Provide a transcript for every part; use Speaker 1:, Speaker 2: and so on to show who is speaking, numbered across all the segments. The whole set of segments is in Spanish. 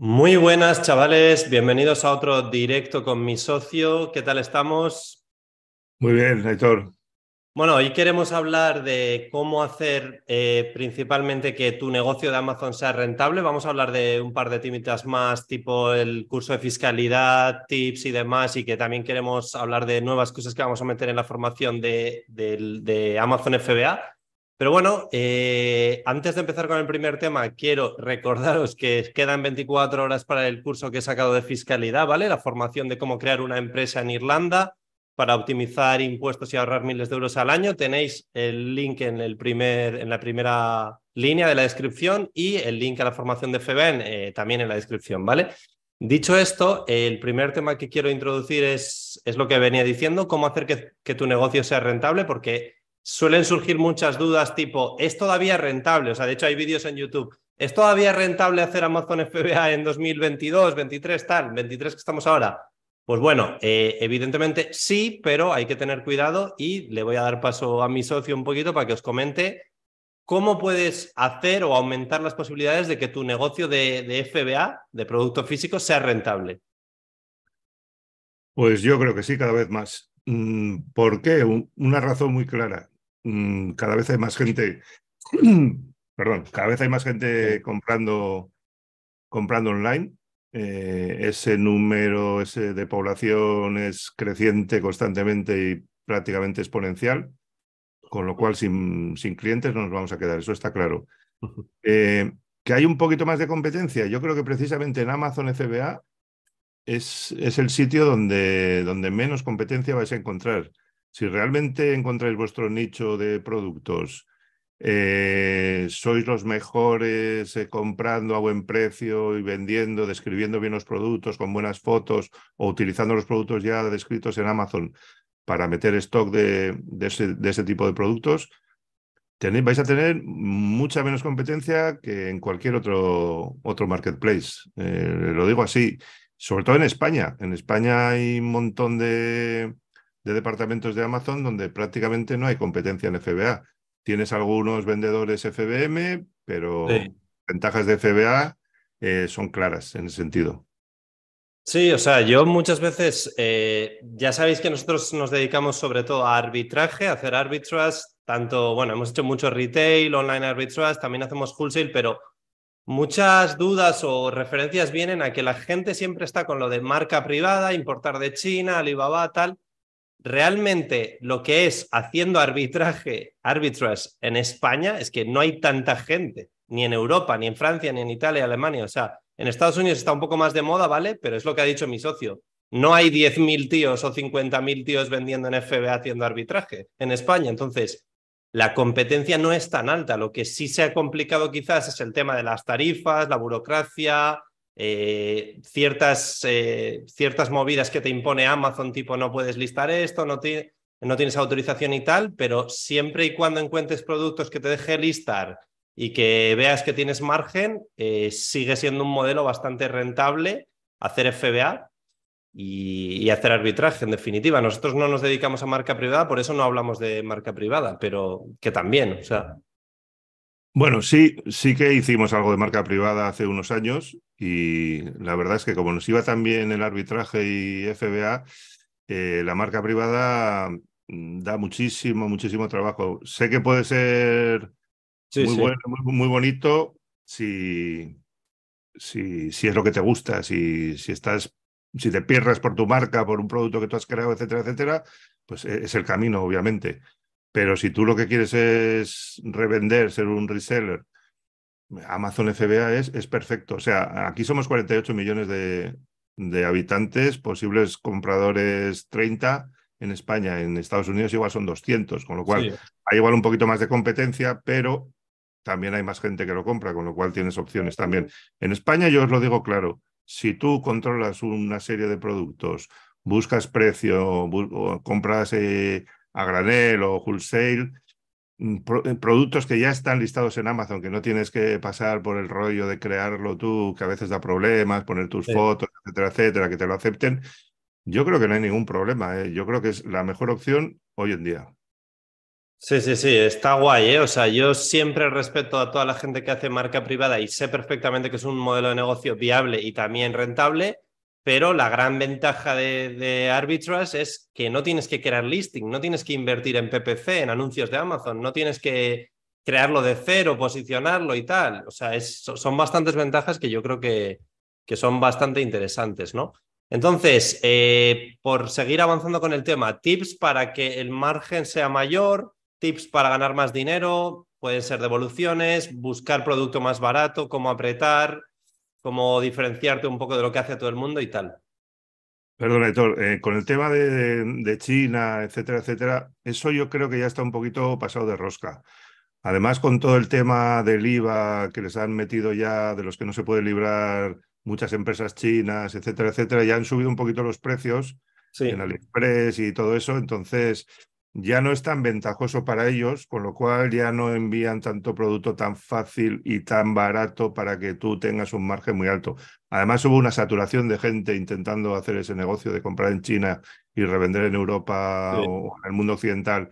Speaker 1: Muy buenas, chavales. Bienvenidos a otro directo con mi socio. ¿Qué tal estamos?
Speaker 2: Muy bien, Héctor.
Speaker 1: Bueno, hoy queremos hablar de cómo hacer eh, principalmente que tu negocio de Amazon sea rentable. Vamos a hablar de un par de timitas más, tipo el curso de fiscalidad, tips y demás, y que también queremos hablar de nuevas cosas que vamos a meter en la formación de, de Amazon FBA. Pero bueno, eh, antes de empezar con el primer tema, quiero recordaros que quedan 24 horas para el curso que he sacado de fiscalidad, ¿vale? La formación de cómo crear una empresa en Irlanda para optimizar impuestos y ahorrar miles de euros al año. Tenéis el link en, el primer, en la primera línea de la descripción y el link a la formación de FEBEN eh, también en la descripción, ¿vale? Dicho esto, el primer tema que quiero introducir es, es lo que venía diciendo, cómo hacer que, que tu negocio sea rentable, porque suelen surgir muchas dudas tipo, ¿es todavía rentable? O sea, de hecho hay vídeos en YouTube. ¿Es todavía rentable hacer Amazon FBA en 2022, 23, tal, 23 que estamos ahora? Pues bueno, eh, evidentemente sí, pero hay que tener cuidado y le voy a dar paso a mi socio un poquito para que os comente cómo puedes hacer o aumentar las posibilidades de que tu negocio de, de FBA, de producto físico, sea rentable.
Speaker 2: Pues yo creo que sí, cada vez más. Mm, ¿Por qué? Una razón muy clara. Mm, cada vez hay más gente, perdón, cada vez hay más gente comprando, comprando online. Eh, ese número ese de población es creciente constantemente y prácticamente exponencial, con lo cual sin, sin clientes no nos vamos a quedar, eso está claro. Eh, que hay un poquito más de competencia. Yo creo que precisamente en Amazon FBA es, es el sitio donde, donde menos competencia vais a encontrar. Si realmente encontráis vuestro nicho de productos, eh, sois los mejores eh, comprando a buen precio y vendiendo, describiendo bien los productos con buenas fotos o utilizando los productos ya descritos en Amazon para meter stock de, ese, tipo de productos, tenéis, vais a tener mucha menos competencia que en cualquier otro, otro marketplace. Eh, lo digo así, sobre todo en España. En España hay un montón de, de departamentos de Amazon donde prácticamente no hay competencia en FBA. Tienes algunos vendedores FBM, pero ventajas de FBA eh, son claras en ese sentido.
Speaker 1: Sí, o sea, yo muchas veces, eh, ya sabéis que nosotros nos dedicamos sobre todo a arbitraje, a hacer arbitrage, tanto, bueno, hemos hecho mucho retail, online arbitrage, también hacemos wholesale, pero muchas dudas o referencias vienen a que la gente siempre está con lo de marca privada, importar de China, Alibaba, tal, realmente lo que es haciendo arbitraje, arbitrage en España es que no hay tanta gente, ni en Europa, ni en Francia, ni en Italia, Alemania. O sea, en Estados Unidos está un poco más de moda, ¿vale? Pero es lo que ha dicho mi socio. No hay 10.000 tíos o 50.000 tíos vendiendo en FBA haciendo arbitraje en España. Entonces, la competencia no es tan alta. Lo que sí se ha complicado quizás es el tema de las tarifas, la burocracia, eh, ciertas, eh, ciertas movidas que te impone Amazon, tipo no puedes listar esto, no, no tienes autorización y tal, pero siempre y cuando encuentres productos que te deje listar y que veas que tienes margen, eh, sigue siendo un modelo bastante rentable hacer FBA y, y, hacer arbitraje, en definitiva. Nosotros no nos dedicamos a marca privada, por eso no hablamos de marca privada, pero que también, o sea.
Speaker 2: Bueno, sí, sí que hicimos algo de marca privada hace unos años y la verdad es que como nos iba tan bien el arbitraje y FBA, eh, la marca privada mm, da muchísimo, muchísimo trabajo. Sé que puede ser muy, Bueno, muy, bonito si, si, si, es lo que te gusta, si, si estás, si te pierdas por tu marca, por un producto que tú has creado, etcétera, etcétera, pues e, es el camino, obviamente. Pero si tú lo que quieres es revender, ser un reseller, Amazon FBA es, es perfecto. O sea, aquí somos 48 millones de, de habitantes, posibles compradores 30 en España, en Estados Unidos igual son 200, con lo cual hay igual un poquito más de competencia, pero también hay más gente que lo compra, con lo cual tienes opciones también. En España yo os lo digo claro, si tú controlas una serie de productos, buscas precio, compras eh, a granel o wholesale, mm, eh, productos que ya están listados en Amazon, que no tienes que pasar por el rollo de crearlo tú, que a veces da problemas, poner tus fotos, etcétera, etcétera, que te lo acepten. Yo creo que no hay ningún problema. ¿eh? Yo creo que es la mejor opción hoy en día.
Speaker 1: Sí, sí, sí, está guay, ¿eh? O sea, yo siempre respeto a toda la gente que hace marca privada y sé perfectamente que es un modelo de negocio viable y también rentable, pero la gran ventaja de, de Arbitrage es que no tienes que crear listing, no tienes que invertir en PPC, en anuncios de Amazon, no tienes que crearlo de cero, posicionarlo y tal. O sea, son bastantes ventajas que yo creo que, que son bastante interesantes, ¿no? Entonces, eh, por seguir avanzando con el tema, tips para que el margen sea mayor, tips para ganar más dinero, pueden ser devoluciones, buscar producto más barato, cómo apretar, cómo diferenciarte un poco de lo que hace todo el mundo y tal.
Speaker 2: Perdón, Héctor, eh, con el tema de, de, China, etcétera, etcétera, eso yo creo que ya está un poquito pasado de rosca. Además, con todo el tema del IVA que les han metido ya, de los que no se puede librar muchas empresas chinas, etcétera, etcétera, ya han subido un poquito los precios en AliExpress y todo eso. Entonces, ya no es tan ventajoso para ellos, con lo cual ya no envían tanto producto tan fácil y tan barato para que tú tengas un margen muy alto. Además, hubo una saturación de gente intentando hacer ese negocio de comprar en China y revender en Europa o en el mundo occidental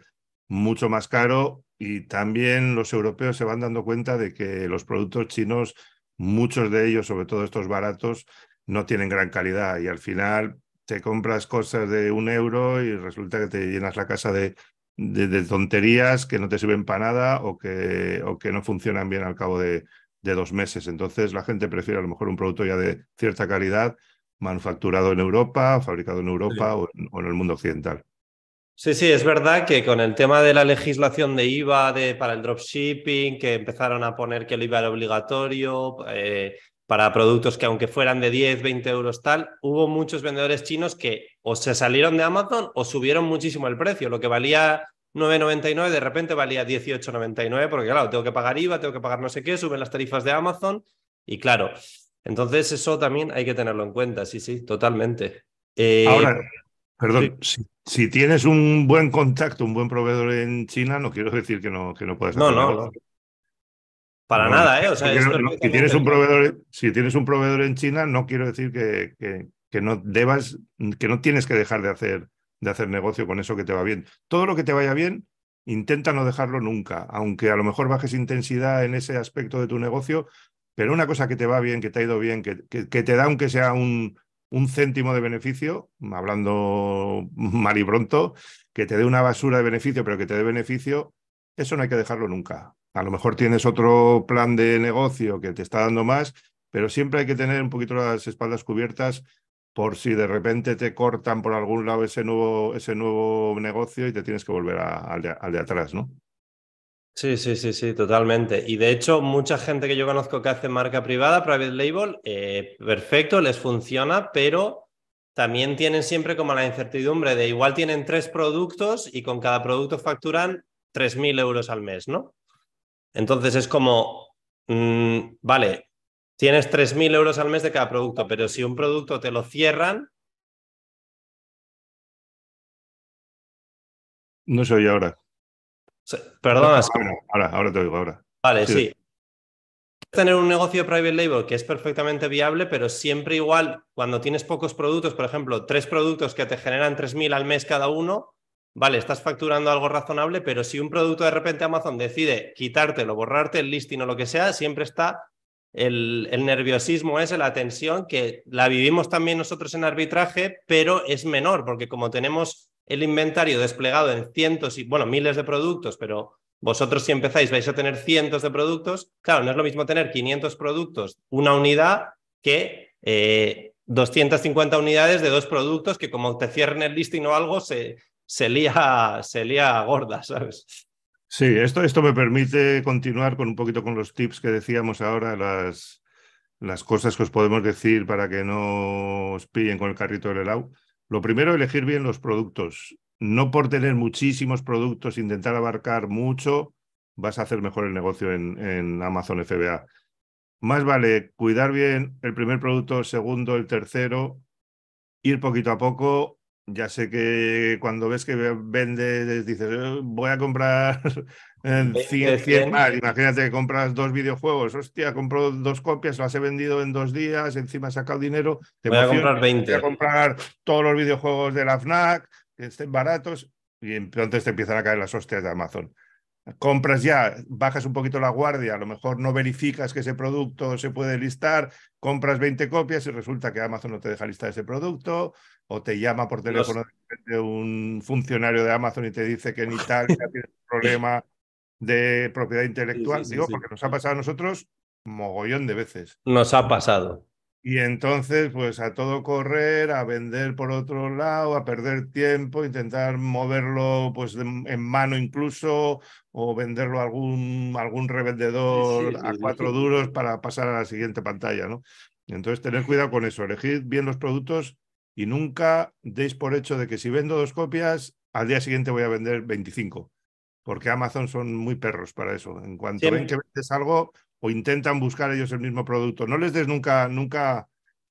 Speaker 2: mucho más caro y también los europeos se van dando cuenta de que los productos chinos, muchos de ellos, sobre todo estos baratos, no tienen gran calidad y al final te compras cosas de un euro y resulta que te llenas la casa de, de, tonterías que no te sirven para nada o que, o que no funcionan bien al cabo de, de, dos meses. Entonces la gente prefiere a lo mejor un producto ya de cierta calidad, manufacturado en Europa, fabricado en Europa o, en, el mundo occidental.
Speaker 1: Sí, sí, es verdad que con el tema de la legislación de IVA de, para el dropshipping, que empezaron a poner que el IVA era obligatorio, eh, para productos que aunque fueran de 10, 20 euros tal, hubo muchos vendedores chinos que o se salieron de Amazon o subieron muchísimo el precio. Lo que valía 9,99 de repente valía 18,99 porque claro, tengo que pagar IVA, tengo que pagar no sé qué, suben las tarifas de Amazon y claro, entonces eso también hay que tenerlo en cuenta, sí, sí, totalmente.
Speaker 2: Eh, Ahora, perdón, si, tienes un buen contacto, un buen proveedor en China, no quiero decir que no, que no puedas
Speaker 1: no, no. Para nada, ¿eh? O sea,
Speaker 2: si, tienes un proveedor, si tienes un proveedor en China, no quiero decir que, que, que, no debas, que no tienes que dejar de hacer, de hacer negocio con eso que te va bien. Todo lo que te vaya bien, intenta no dejarlo nunca, aunque a lo mejor bajes intensidad en ese aspecto de tu negocio, pero una cosa que te va bien, que te ha ido bien, que, que, que te da aunque sea un, un céntimo de beneficio, hablando mal y pronto, que te dé una basura de beneficio, pero que te dé beneficio, eso no hay que dejarlo nunca. A lo mejor tienes otro plan de negocio que te está dando más, pero siempre hay que tener un poquito las espaldas cubiertas por si de repente te cortan por algún lado ese nuevo, ese nuevo negocio y te tienes que volver al, de, atrás, ¿no?
Speaker 1: Sí, sí, sí, sí, totalmente. Y de hecho, mucha gente que yo conozco que hace marca privada, private label, eh, perfecto, les funciona, pero también tienen siempre como la incertidumbre de igual tienen tres productos y con cada producto facturan 3.000 euros al mes, ¿no? Entonces es como, mm, vale, tienes 3.000 euros al mes de cada producto, pero si un producto te lo cierran...
Speaker 2: No soy ahora.
Speaker 1: Perdona.
Speaker 2: Ahora, ahora, te oigo, ahora.
Speaker 1: Vale, sí. Tener un negocio de private label que es perfectamente viable, pero siempre igual, cuando tienes pocos productos, por ejemplo, tres productos que te generan 3.000 al mes cada uno, vale, estás facturando algo razonable, pero si un producto de repente Amazon decide quitártelo, borrarte el listing o lo que sea, siempre está el, nerviosismo ese, la tensión, que la vivimos también nosotros en arbitraje, pero es menor, porque como tenemos el inventario desplegado en cientos y, bueno, miles de productos, pero vosotros si empezáis vais a tener cientos de productos, claro, no es lo mismo tener 500 productos, una unidad, que 250 eh, unidades de dos productos que como te cierren el listing o algo, se, se lía, se gorda, ¿sabes?
Speaker 2: Sí, esto, esto me permite continuar con un poquito con los tips que decíamos ahora, las, las cosas que os podemos decir para que no os pillen con el carrito del helado. Lo primero, elegir bien los productos. No por tener muchísimos productos, intentar abarcar mucho, vas a hacer mejor el negocio en, en Amazon FBA. Más vale cuidar bien el primer producto, el segundo, el tercero, ir poquito a poco ya sé que cuando ves que vende, dices, eh, voy a comprar 100, más. Imagínate que compras dos videojuegos. Hostia, compro dos copias, las he vendido en dos días, encima he sacado dinero.
Speaker 1: Te voy a comprar 20.
Speaker 2: Voy a comprar todos los videojuegos de la FNAC, que estén baratos. y entonces te empiezan a caer las hostias de Amazon. Compras ya, bajas un poquito la guardia, a lo mejor no verificas que ese producto se puede listar, compras 20 copias y resulta que Amazon no te deja listar ese producto, o te llama por teléfono de un funcionario de Amazon y te dice que en Italia tienes un problema de propiedad intelectual. Digo, porque nos ha pasado a nosotros mogollón de veces.
Speaker 1: Nos ha pasado.
Speaker 2: Y entonces, pues a todo correr, a vender por otro lado, a perder tiempo, intentar moverlo pues en mano incluso, o venderlo a algún, algún revendedor a cuatro duros para pasar a la siguiente pantalla, ¿no? Entonces, tener cuidado con eso, elegid bien los productos y nunca deis por hecho de que si vendo dos copias, al día siguiente voy a vender 25, porque Amazon son muy perros para eso. En cuanto ven que vendes algo, o intentan buscar ellos el mismo producto. No les des nunca, nunca,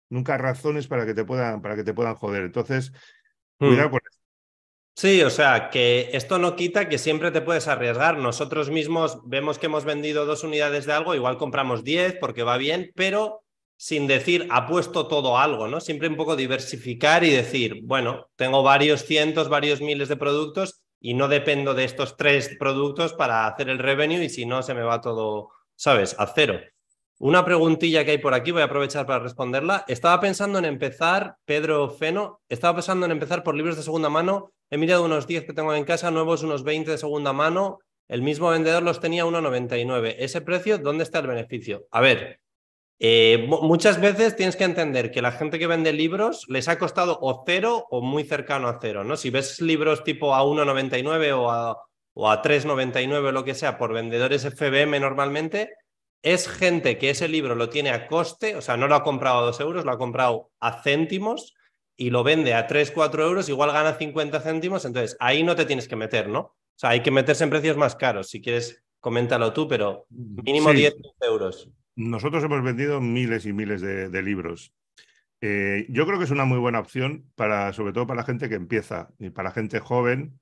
Speaker 2: nunca razones para que te puedan, para que te puedan joder. Entonces, hmm. cuidado con eso.
Speaker 1: Sí, o sea, que esto no quita que siempre te puedes arriesgar. Nosotros mismos vemos que hemos vendido dos unidades de algo, igual compramos diez porque va bien, pero sin decir apuesto todo algo, ¿no? Siempre un poco diversificar y decir, bueno, tengo varios cientos, varios miles de productos y no dependo de estos tres productos para hacer el revenue y si no se me va todo ¿sabes? A cero. Una preguntilla que hay por aquí, voy a aprovechar para responderla. Estaba pensando en empezar, Pedro Feno, estaba pensando en empezar por libros de segunda mano. He mirado unos 10 que tengo en casa, nuevos unos 20 de segunda mano. El mismo vendedor los tenía 1,99. Ese precio, ¿dónde está el beneficio? A ver, eh, muchas veces tienes que entender que la gente que vende libros les ha costado o cero o muy cercano a cero, ¿no? Si ves libros tipo a 1,99 o a o a 3,99 o lo que sea por vendedores FBM normalmente, es gente que ese libro lo tiene a coste, o sea, no lo ha comprado a 2 euros, lo ha comprado a céntimos y lo vende a 3, 4 euros, igual gana 50 céntimos, entonces ahí no te tienes que meter, ¿no? O sea, hay que meterse en precios más caros. Si quieres, coméntalo tú, pero mínimo 10 euros.
Speaker 2: Nosotros hemos vendido miles y miles de, libros. Eh, yo creo que es una muy buena opción para, sobre todo para la gente que empieza y para la gente joven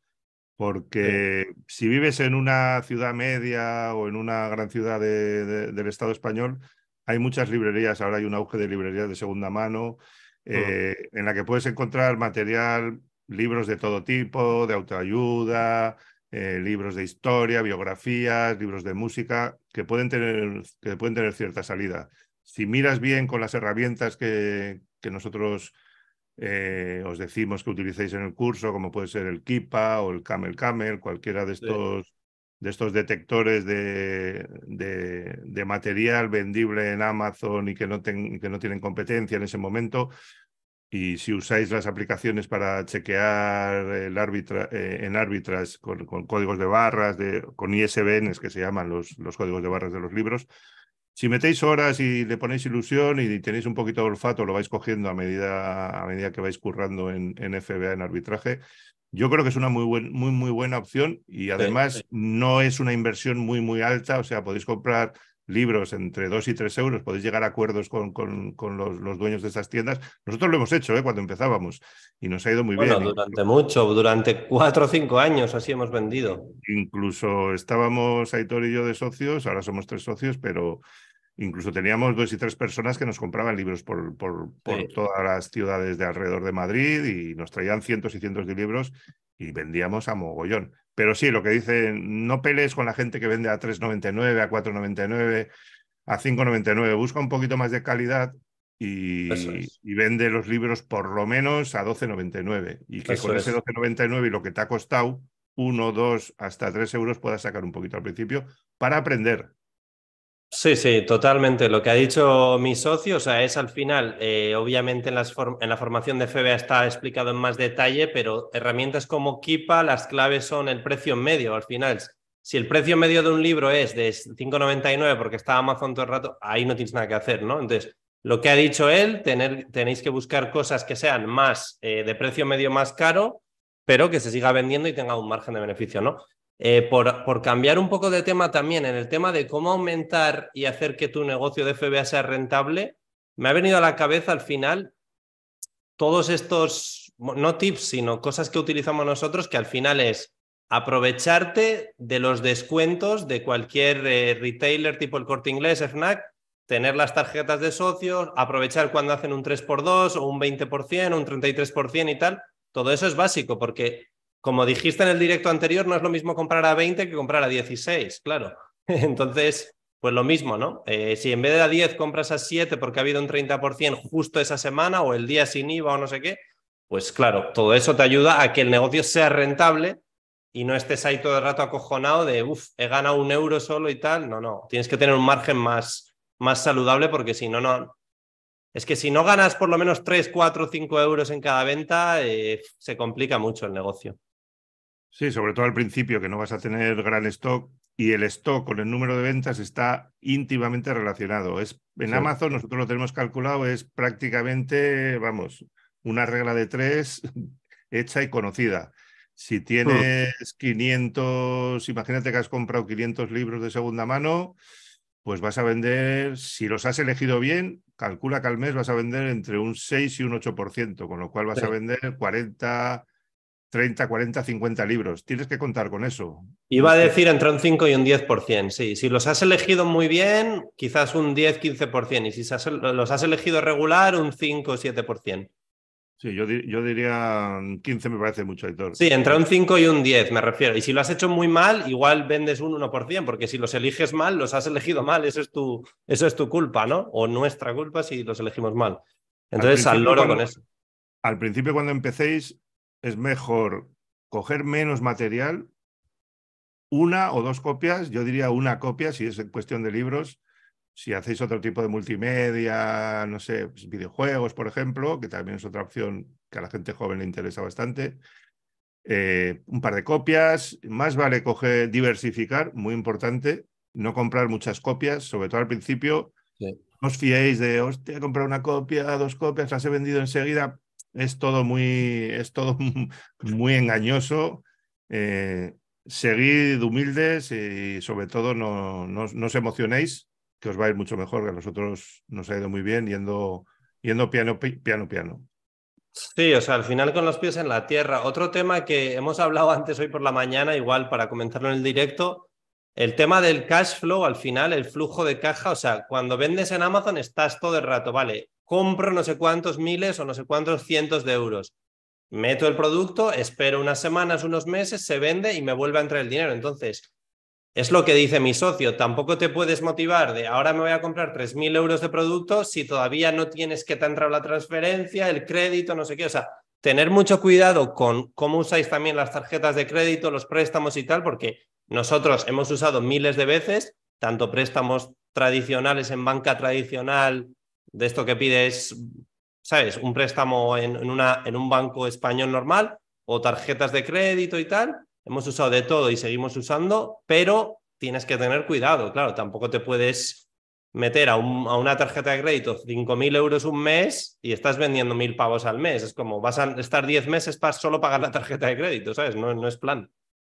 Speaker 2: porque si vives en una ciudad media o en una gran ciudad del Estado español, hay muchas librerías, ahora hay un auge de librerías de segunda mano, eh, en la que puedes encontrar material, libros de todo tipo, de autoayuda, eh, libros de historia, biografías, libros de música, que pueden tener, que pueden tener cierta salida. Si miras bien con las herramientas que, que nosotros eh, os decimos que utilicéis en el curso, como puede ser el Kipa o el Camel Camel, cualquiera de estos, de estos detectores de, de, material vendible en Amazon y que no, que no tienen competencia en ese momento. Y si usáis las aplicaciones para chequear el árbitra, eh, en árbitras con, códigos de barras, de, con ISBNs que se llaman los, los códigos de barras de los libros, si metéis horas y le ponéis ilusión y tenéis un poquito de olfato, lo vais cogiendo a medida, a medida que vais currando en, en FBA, en arbitraje, yo creo que es una muy, muy, muy buena opción y además no es una inversión muy, muy alta. O sea, podéis comprar libros entre 2 y 3 euros, podéis llegar a acuerdos con, con, con los, los, dueños de esas tiendas. Nosotros lo hemos hecho ¿eh? cuando empezábamos y nos ha ido muy
Speaker 1: bueno,
Speaker 2: bien.
Speaker 1: Durante mucho, durante cuatro o cinco años así hemos vendido.
Speaker 2: Incluso estábamos Aitor y yo de socios, ahora somos tres socios, pero Incluso teníamos dos y tres personas que nos compraban libros por, por, por todas las ciudades de alrededor de Madrid y nos traían cientos y cientos de libros y vendíamos a mogollón. Pero sí, lo que dicen, no pelees con la gente que vende a 3,99, a 4,99, a 5,99. Busca un poquito más de calidad y, y, vende los libros por lo menos a 12,99. Y que con ese 12,99 y lo que te ha costado, uno, dos, hasta tres euros puedas sacar un poquito al principio para aprender.
Speaker 1: Sí, sí, totalmente. Lo que ha dicho mi socio, o sea, es al final, eh, obviamente en, la formación de FBA está explicado en más detalle, pero herramientas como Kipa, las claves son el precio medio. Al final, si el precio medio de un libro es de 5,99 porque está Amazon todo el rato, ahí no tienes nada que hacer, ¿no? Entonces, lo que ha dicho él, tener, tenéis que buscar cosas que sean más eh, de precio medio más caro, pero que se siga vendiendo y tenga un margen de beneficio, ¿no? Eh, por, cambiar un poco de tema también, en el tema de cómo aumentar y hacer que tu negocio de FBA sea rentable, me ha venido a la cabeza al final todos estos, no tips, sino cosas que utilizamos nosotros, que al final es aprovecharte de los descuentos de cualquier eh, retailer tipo el corte inglés, FNAC, tener las tarjetas de socios, aprovechar cuando hacen un 3x2 o un 20% o un 33% y tal. Todo eso es básico porque como dijiste en el directo anterior, no es lo mismo comprar a 20 que comprar a 16, claro. Entonces, pues lo mismo, ¿no? Eh, si en vez de a 10 compras a 7 porque ha habido un 30% justo esa semana o el día sin IVA o no sé qué, pues claro, todo eso te ayuda a que el negocio sea rentable y no estés ahí todo el rato acojonado de, uff, he ganado un euro solo y tal. No, no, tienes que tener un margen más, más saludable porque si no, no. Es que si no ganas por lo menos 3, 4, 5 euros en cada venta, eh, se complica mucho el negocio.
Speaker 2: Sí, sobre todo al principio, que no vas a tener gran stock y el stock con el número de ventas está íntimamente relacionado. Es, en Amazon nosotros lo tenemos calculado, es prácticamente, vamos, una regla de tres hecha y conocida. Si hmm. tienes 500, imagínate que has comprado 500 libros de segunda mano, pues vas a vender, si los has elegido bien, calcula que al mes vas a vender entre un 6 y un 8%, con lo cual vas a vender 40, 30, 40, 50 libros. Tienes que contar con eso.
Speaker 1: Iba a decir entre un 5 y un 10%, sí. Si los has elegido muy bien, quizás un 10, 15%. Y si los has elegido regular, un 5 o 7%.
Speaker 2: Sí, yo, yo, diría 15 me parece mucho, Editor.
Speaker 1: Sí, entre un 5 y un 10 me refiero. Y si lo has hecho muy mal, igual vendes un 1%, porque si los eliges mal, los has elegido mal. Eso es tu, eso es tu culpa, ¿no? O nuestra culpa si los elegimos mal. Entonces, al, loro con eso.
Speaker 2: Al principio, cuando empecéis, es mejor coger menos material, una o dos copias, yo diría una copia si es cuestión de libros. Si hacéis otro tipo de multimedia, no sé, pues, videojuegos, por ejemplo, que también es otra opción que a la gente joven le interesa bastante, eh, un par de copias, más vale coger, diversificar, muy importante, no comprar muchas copias, sobre todo al principio. No os fiéis de, hostia, comprar una copia, dos copias, las he vendido enseguida es todo muy, es todo muy engañoso. Eh, seguid humildes y sobre todo no, no, os emocionéis, que os va a ir mucho mejor, que a nosotros nos ha ido muy bien yendo, yendo piano, piano, piano.
Speaker 1: Sí, o sea, al final con los pies en la tierra. Otro tema que hemos hablado antes hoy por la mañana, igual para comentarlo en el directo, el tema del cash flow, al final, el flujo de caja, o sea, cuando vendes en Amazon estás todo el rato, vale, compro no sé cuántos miles o no sé cuántos cientos de euros. Meto el producto, espero unas semanas, unos meses, se vende y me vuelve a entrar el dinero. Entonces, es lo que dice mi socio, tampoco te puedes motivar de ahora me voy a comprar 3.000 euros de producto si todavía no tienes que te ha entrado la transferencia, el crédito, no sé qué. O sea, tener mucho cuidado con cómo usáis también las tarjetas de crédito, los préstamos y tal, porque nosotros hemos usado miles de veces, tanto préstamos tradicionales en banca tradicional, de esto que pides, ¿sabes? Un préstamo en, una, en un banco español normal o tarjetas de crédito y tal. Hemos usado de todo y seguimos usando, pero tienes que tener cuidado, claro, tampoco te puedes meter a, a una tarjeta de crédito 5.000 euros un mes y estás vendiendo 1.000 pavos al mes. Es como, vas a estar 10 meses para solo pagar la tarjeta de crédito, ¿sabes? No, no es plan.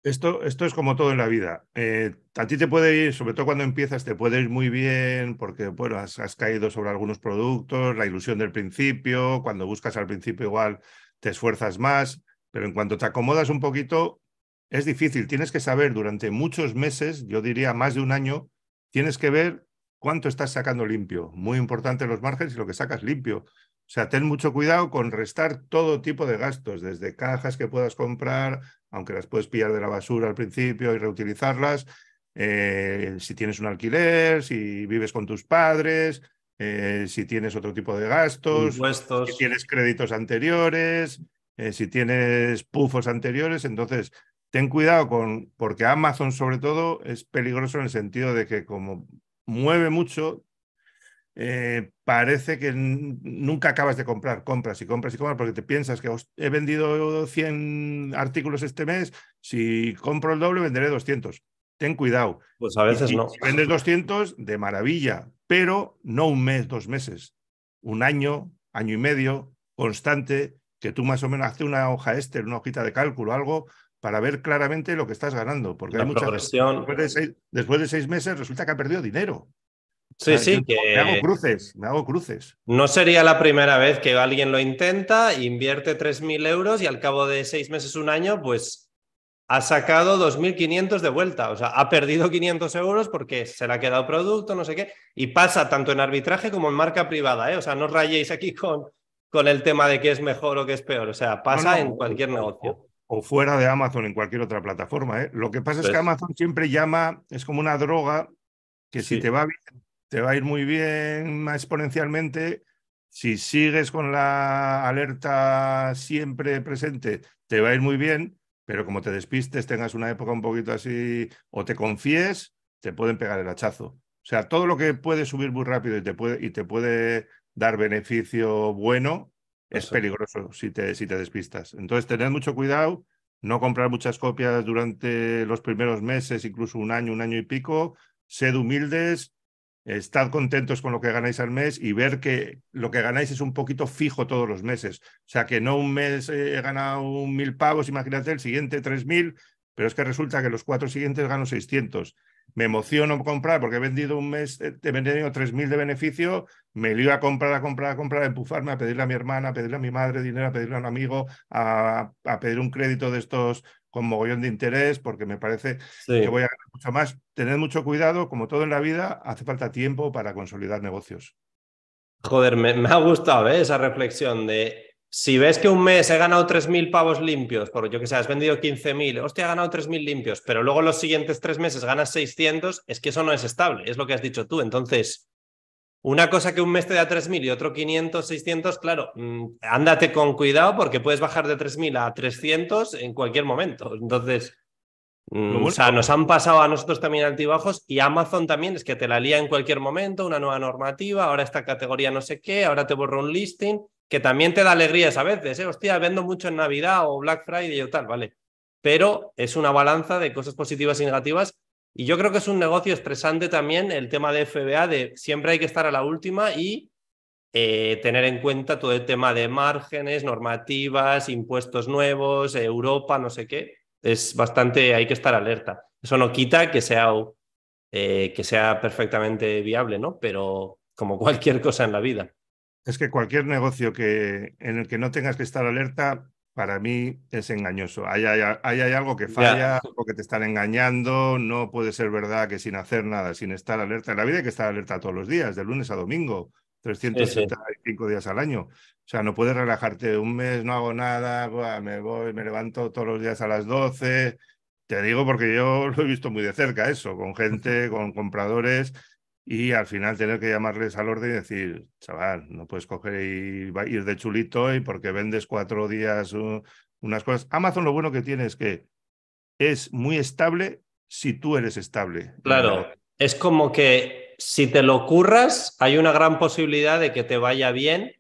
Speaker 2: Esto, esto es como todo en la vida. Eh, a ti te puede ir, sobre todo cuando empiezas, te puede ir muy bien porque, bueno, has, caído sobre algunos productos, la ilusión del principio, cuando buscas al principio igual te esfuerzas más, pero en cuanto te acomodas un poquito, es difícil. Tienes que saber durante muchos meses, yo diría más de un año, tienes que ver cuánto estás sacando limpio. Muy importante los márgenes y lo que sacas limpio. O sea, ten mucho cuidado con restar todo tipo de gastos, desde cajas que puedas comprar, aunque las puedes pillar de la basura al principio y reutilizarlas, eh, si tienes un alquiler, si vives con tus padres, eh, si tienes otro tipo de gastos, si tienes créditos anteriores, eh, si tienes pufos anteriores, entonces ten cuidado con, porque Amazon sobre todo es peligroso en el sentido de que como mueve mucho, eh, parece que nunca acabas de comprar, compras y compras y compras porque te piensas que he vendido 100 artículos este mes, si compro el doble venderé 200. Ten cuidado.
Speaker 1: Pues a veces no.
Speaker 2: Si vendes 200, de maravilla, pero no un mes, dos meses, un año, año y medio, constante, que tú más o menos haces una hoja este, una hojita de cálculo, algo para ver claramente lo que estás ganando. Porque hay mucha
Speaker 1: progresión.
Speaker 2: después de seis meses resulta que ha perdido dinero.
Speaker 1: Sí, sí, que...
Speaker 2: Me hago cruces, me hago cruces.
Speaker 1: No sería la primera vez que alguien lo intenta, invierte 3.000 euros y al cabo de seis meses, un año, pues ha sacado 2.500 de vuelta. O sea, ha perdido 500 euros porque se le ha quedado producto, no sé qué. Y pasa tanto en arbitraje como en marca privada. ¿eh? O sea, no rayéis aquí con, con el tema de qué es mejor o qué es peor. O sea, pasa en cualquier negocio.
Speaker 2: o fuera de Amazon en cualquier otra plataforma. ¿eh? Lo que pasa es que Amazon siempre llama, es como una droga que si te va bien, te va a ir muy bien exponencialmente. Si sigues con la alerta siempre presente, te va a ir muy bien, pero como te despistes, tengas una época un poquito así o te confíes, te pueden pegar el hachazo. O sea, todo lo que puede subir muy rápido y te puede, y te puede dar beneficio bueno, es peligroso si te, si te despistas. Entonces, tened mucho cuidado, no comprar muchas copias durante los primeros meses, incluso un año, un año y pico. Sed humildes, estad contentos con lo que ganáis al mes y ver que lo que ganáis es un poquito fijo todos los meses. O sea, que no un mes he ganado un mil pavos, imagínate, el siguiente tres mil, pero es que resulta que los cuatro siguientes gano 600 me emociono comprar porque he vendido un mes, eh, he vendido 3.000 de beneficio, me lío a comprar, a comprar, a comprar, a empujarme, a pedirle a mi hermana, a pedirle a mi madre dinero, a pedirle a un amigo, a, pedir un crédito de estos con mogollón de interés, porque me parece que voy a ganar mucho más. Tened mucho cuidado, como todo en la vida, hace falta tiempo para consolidar negocios.
Speaker 1: Joder, me, me ha gustado ¿eh? esa reflexión de si ves que un mes he ganado 3.000 pavos limpios, por yo que sé, has vendido 15.000, hostia, he ganado 3.000 limpios, pero luego los siguientes tres meses ganas 600, es que eso no es estable, es lo que has dicho tú. Entonces, una cosa que un mes te da 3.000 y otro 500, 600, claro, mm, ándate con cuidado porque puedes bajar de 3.000 a 300 en cualquier momento. Entonces, mm, o sea, nos han pasado a nosotros también altibajos y Amazon también es que te la lía en cualquier momento, una nueva normativa, ahora esta categoría no sé qué, ahora te borro un listing que también te da alegrías a veces, ¿eh? Hostia, vendo mucho en Navidad o Black Friday o tal, ¿vale? Pero es una balanza de cosas positivas y negativas. Y yo creo que es un negocio estresante también el tema de FBA, de siempre hay que estar a la última y eh, tener en cuenta todo el tema de márgenes, normativas, impuestos nuevos, Europa, no sé qué. Es bastante, hay que estar alerta. Eso no quita que sea, eh, que sea perfectamente viable, ¿no? Pero como cualquier cosa en la vida
Speaker 2: es que cualquier negocio que, en el que no tengas que estar alerta, para mí es engañoso. Hay, hay, algo que falla, o que te están engañando, no puede ser verdad que sin hacer nada, sin estar alerta. En la vida hay que estar alerta todos los días, de lunes a domingo, 365 días al año. O sea, no puedes relajarte un mes, no hago nada, me voy, me levanto todos los días a las 12. Te digo porque yo lo he visto muy de cerca eso, con gente, con compradores y al final tener que llamarles al orden y decir, chaval, no puedes coger y ir de chulito y porque vendes cuatro días unas cosas. Amazon lo bueno que tiene es que es muy estable si tú eres estable.
Speaker 1: Claro, es como que si te lo curras, hay una gran posibilidad de que te vaya bien,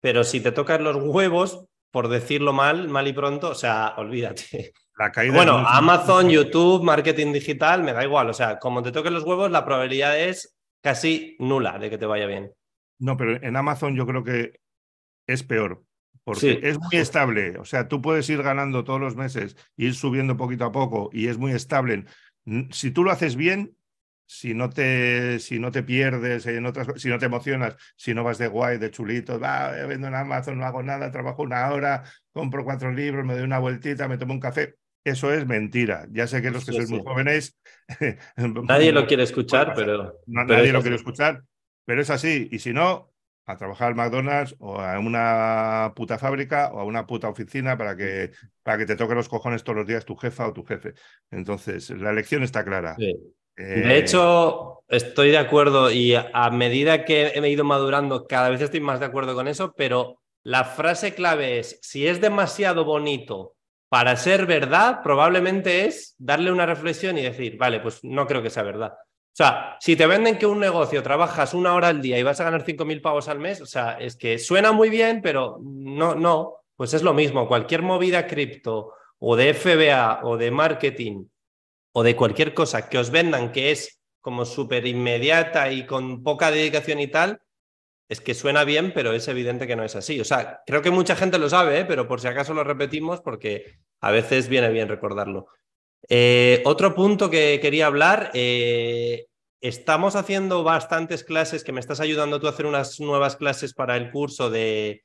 Speaker 1: pero si te tocan los huevos, por decirlo mal, mal y pronto, o sea, olvídate. La caída bueno, Amazon, YouTube, marketing digital, me da igual. O sea, como te toquen los huevos, la probabilidad es casi nula de que te vaya bien.
Speaker 2: No, pero en Amazon yo creo que es peor, porque es muy estable. O sea, tú puedes ir ganando todos los meses, ir subiendo poquito a poco y es muy estable. Si tú lo haces bien, si no te, si no te pierdes en otras si no te emocionas, si no vas de guay, de chulito, va, vendo en Amazon, no hago nada, trabajo una hora, compro cuatro libros, me doy una vueltita, me tomo un café. Eso es mentira. Ya sé que los que sois muy jóvenes.
Speaker 1: Nadie lo quiere escuchar, pero.
Speaker 2: nadie lo quiere escuchar, pero es así. Y si no, a trabajar al McDonald's o a una puta fábrica o a una puta oficina para que, para que te toque los cojones todos los días tu jefa o tu jefe. Entonces, la elección está clara.
Speaker 1: de eh, hecho, estoy de acuerdo y a medida que he ido madurando, cada vez estoy más de acuerdo con eso, pero la frase clave es, si es demasiado bonito para ser verdad, probablemente es darle una reflexión y decir, vale, pues no creo que sea verdad. O sea, si te venden que un negocio trabajas una hora al día y vas a ganar 5.000 pavos al mes, o sea, es que suena muy bien, pero no, no, pues es lo mismo. Cualquier movida cripto o de FBA o de marketing o de cualquier cosa que os vendan que es como súper inmediata y con poca dedicación y tal, es que suena bien, pero es evidente que no es así. O sea, creo que mucha gente lo sabe, ¿eh? pero por si acaso lo repetimos porque a veces viene bien recordarlo. Eh, otro punto que quería hablar, eh, estamos haciendo bastantes clases, que me estás ayudando tú a hacer unas nuevas clases para el curso de,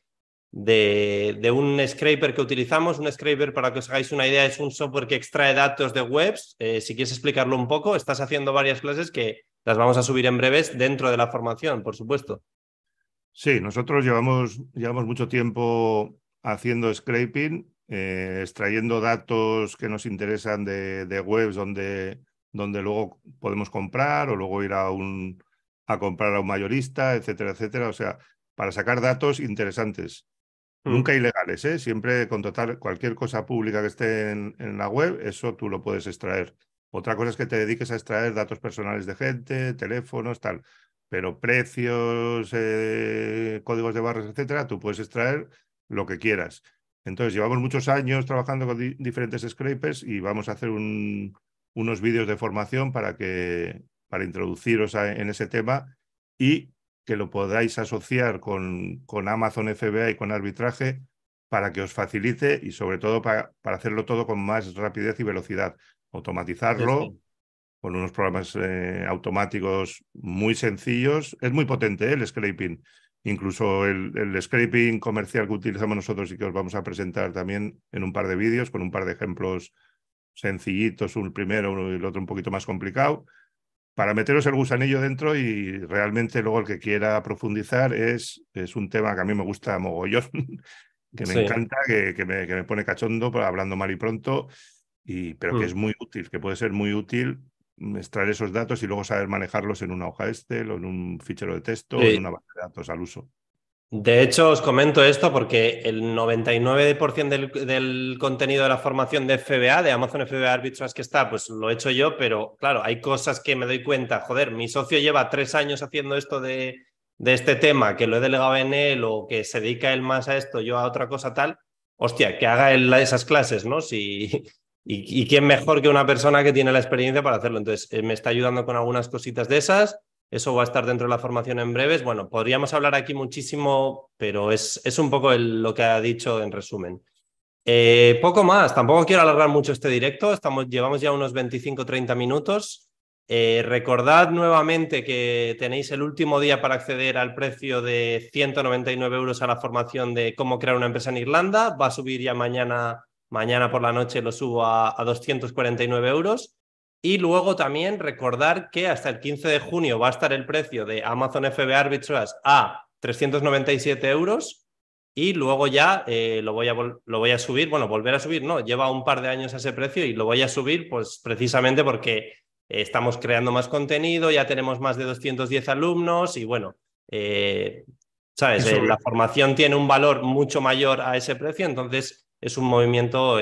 Speaker 1: de, de, un scraper que utilizamos. Un scraper, para que os hagáis una idea, es un software que extrae datos de webs. si quieres explicarlo un poco, estás haciendo varias clases que las vamos a subir en breves dentro de la formación, por supuesto.
Speaker 2: Sí, nosotros llevamos, llevamos mucho tiempo haciendo scraping eh, extrayendo datos que nos interesan de, de webs donde, donde luego podemos comprar o luego ir a, un, a comprar a un mayorista, etcétera, etcétera. O sea, para sacar datos interesantes. Mm. Nunca ilegales, ¿eh? siempre con total cualquier cosa pública que esté en, la web, eso tú lo puedes extraer. Otra cosa es que te dediques a extraer datos personales de gente, teléfonos, tal. Pero precios, eh, códigos de barras, etcétera, tú puedes extraer lo que quieras. Entonces, llevamos muchos años trabajando con diferentes scrapers y vamos a hacer unos vídeos de formación para, que, para introduciros en ese tema y que lo podáis asociar con, con Amazon FBA y con arbitraje para que os facilite y sobre todo para, para hacerlo todo con más rapidez y velocidad. Automatizarlo con unos programas eh, automáticos muy sencillos. Es muy potente ¿eh? el scraping. Incluso el, el, scraping comercial que utilizamos nosotros y que os vamos a presentar también en un par de vídeos con un par de ejemplos sencillitos, un primero y el otro un poquito más complicado para meteros el gusanillo dentro y realmente luego el que quiera profundizar es, es un tema que a mí me gusta mogollón, que me encanta, que, que, me, que, me, pone cachondo, hablando mal y pronto, y, pero que mm. es muy útil, que puede ser muy útil extraer esos datos y luego saber manejarlos en una hoja Excel o en un fichero de texto o en una base de datos al uso.
Speaker 1: De hecho, os comento esto porque el 99% del, del, contenido de la formación de FBA, de Amazon FBA Arbitrage que está, pues lo he hecho yo, pero claro, hay cosas que me doy cuenta. Joder, mi socio lleva tres años haciendo esto de, de este tema, que lo he delegado en él o que se dedica él más a esto, yo a otra cosa tal. Hostia, que haga él esas clases, ¿no? Si, y, quién mejor que una persona que tiene la experiencia para hacerlo. Entonces, eh, me está ayudando con algunas cositas de esas eso va a estar dentro de la formación en breves. Bueno, podríamos hablar aquí muchísimo, pero es, es un poco lo que ha dicho en resumen. Eh, poco más, tampoco quiero alargar mucho este directo, Estamos, llevamos ya unos 25-30 minutos. Eh, recordad nuevamente que tenéis el último día para acceder al precio de 199 euros a la formación de cómo crear una empresa en Irlanda. Va a subir ya mañana, mañana por la noche, lo subo a, a 249 euros. Y luego también recordar que hasta el 15 de junio va a estar el precio de Amazon FB Arbitrage a 397 euros y luego ya eh, lo, voy a lo voy a subir, bueno, volver a subir, no, lleva un par de años a ese precio y lo voy a subir pues precisamente porque estamos creando más contenido, ya tenemos más de 210 alumnos y bueno, eh, ¿sabes? Eh, la formación tiene un valor mucho mayor a ese precio, entonces es un movimiento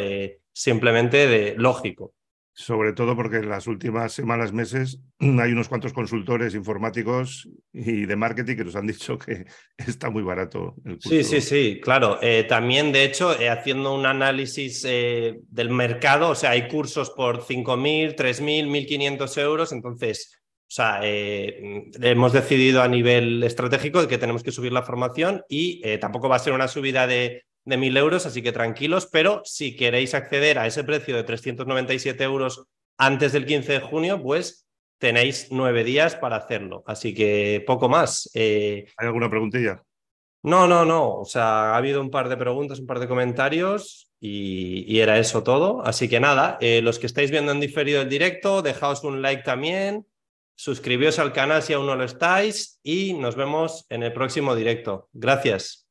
Speaker 1: simplemente de, lógico
Speaker 2: sobre todo porque en las últimas semanas, meses, hay unos cuantos consultores informáticos y de marketing que nos han dicho que está muy barato. El curso.
Speaker 1: Sí, sí, sí, claro. Eh, también, de hecho, eh, haciendo un análisis eh, del mercado, o sea, hay cursos por 5.000, 3.000, 1.500 euros, entonces... O sea, hemos decidido a nivel estratégico que tenemos que subir la formación y tampoco va a ser una subida de de 1.000 euros, así que tranquilos, pero si queréis acceder a ese precio de 397 euros antes del 15 de junio, pues tenéis nueve días para hacerlo. Así que poco más.
Speaker 2: Eh... ¿Hay alguna preguntilla?
Speaker 1: No, no, no. O sea, ha habido un par de preguntas, un par de comentarios y, era eso todo. Así que nada, eh, los que estáis viendo en diferido el directo, dejaos un like también, suscribíos al canal si aún no lo estáis y nos vemos en el próximo directo. Gracias.